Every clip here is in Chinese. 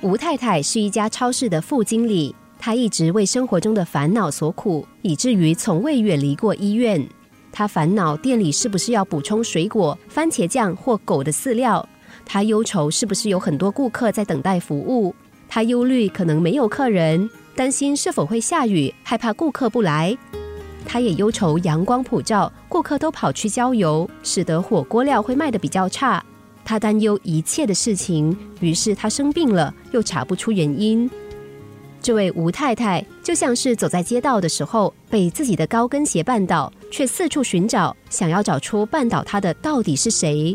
吴太太是一家超市的副经理，她一直为生活中的烦恼所苦，以至于从未远离过医院。她烦恼店里是不是要补充水果、番茄酱或狗的饲料；她忧愁是不是有很多顾客在等待服务；她忧虑可能没有客人，担心是否会下雨，害怕顾客不来。她也忧愁阳光普照，顾客都跑去郊游，使得火锅料会卖得比较差。他担忧一切的事情，于是他生病了，又查不出原因。这位吴太太就像是走在街道的时候，被自己的高跟鞋绊倒，却四处寻找，想要找出绊倒她的到底是谁。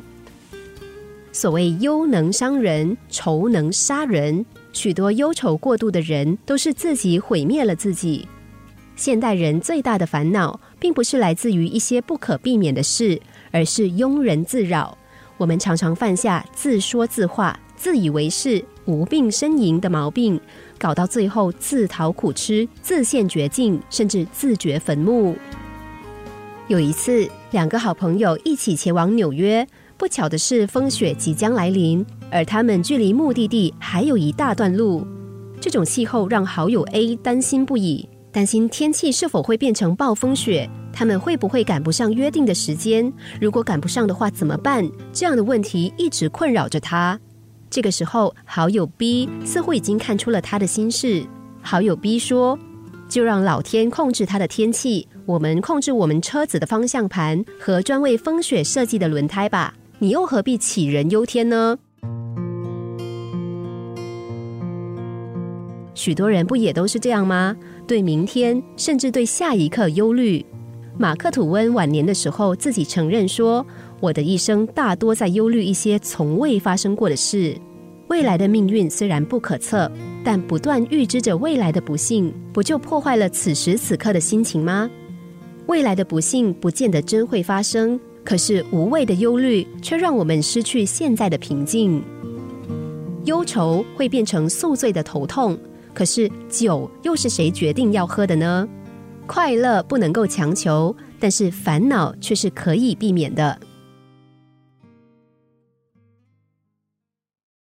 所谓忧能伤人，愁能杀人，许多忧愁过度的人都是自己毁灭了自己。现代人最大的烦恼，并不是来自于一些不可避免的事，而是庸人自扰。我们常常犯下自说自话、自以为是、无病呻吟的毛病，搞到最后自讨苦吃、自陷绝境，甚至自掘坟墓。有一次，两个好朋友一起前往纽约，不巧的是风雪即将来临，而他们距离目的地还有一大段路。这种气候让好友 A 担心不已，担心天气是否会变成暴风雪。他们会不会赶不上约定的时间？如果赶不上的话，怎么办？这样的问题一直困扰着他。这个时候，好友 B 似乎已经看出了他的心事。好友 B 说：“就让老天控制他的天气，我们控制我们车子的方向盘和专为风雪设计的轮胎吧。你又何必杞人忧天呢？”许多人不也都是这样吗？对明天，甚至对下一刻忧虑。马克吐温晚年的时候，自己承认说：“我的一生大多在忧虑一些从未发生过的事。未来的命运虽然不可测，但不断预知着未来的不幸，不就破坏了此时此刻的心情吗？未来的不幸不见得真会发生，可是无谓的忧虑却让我们失去现在的平静。忧愁会变成宿醉的头痛，可是酒又是谁决定要喝的呢？”快乐不能够强求，但是烦恼却是可以避免的。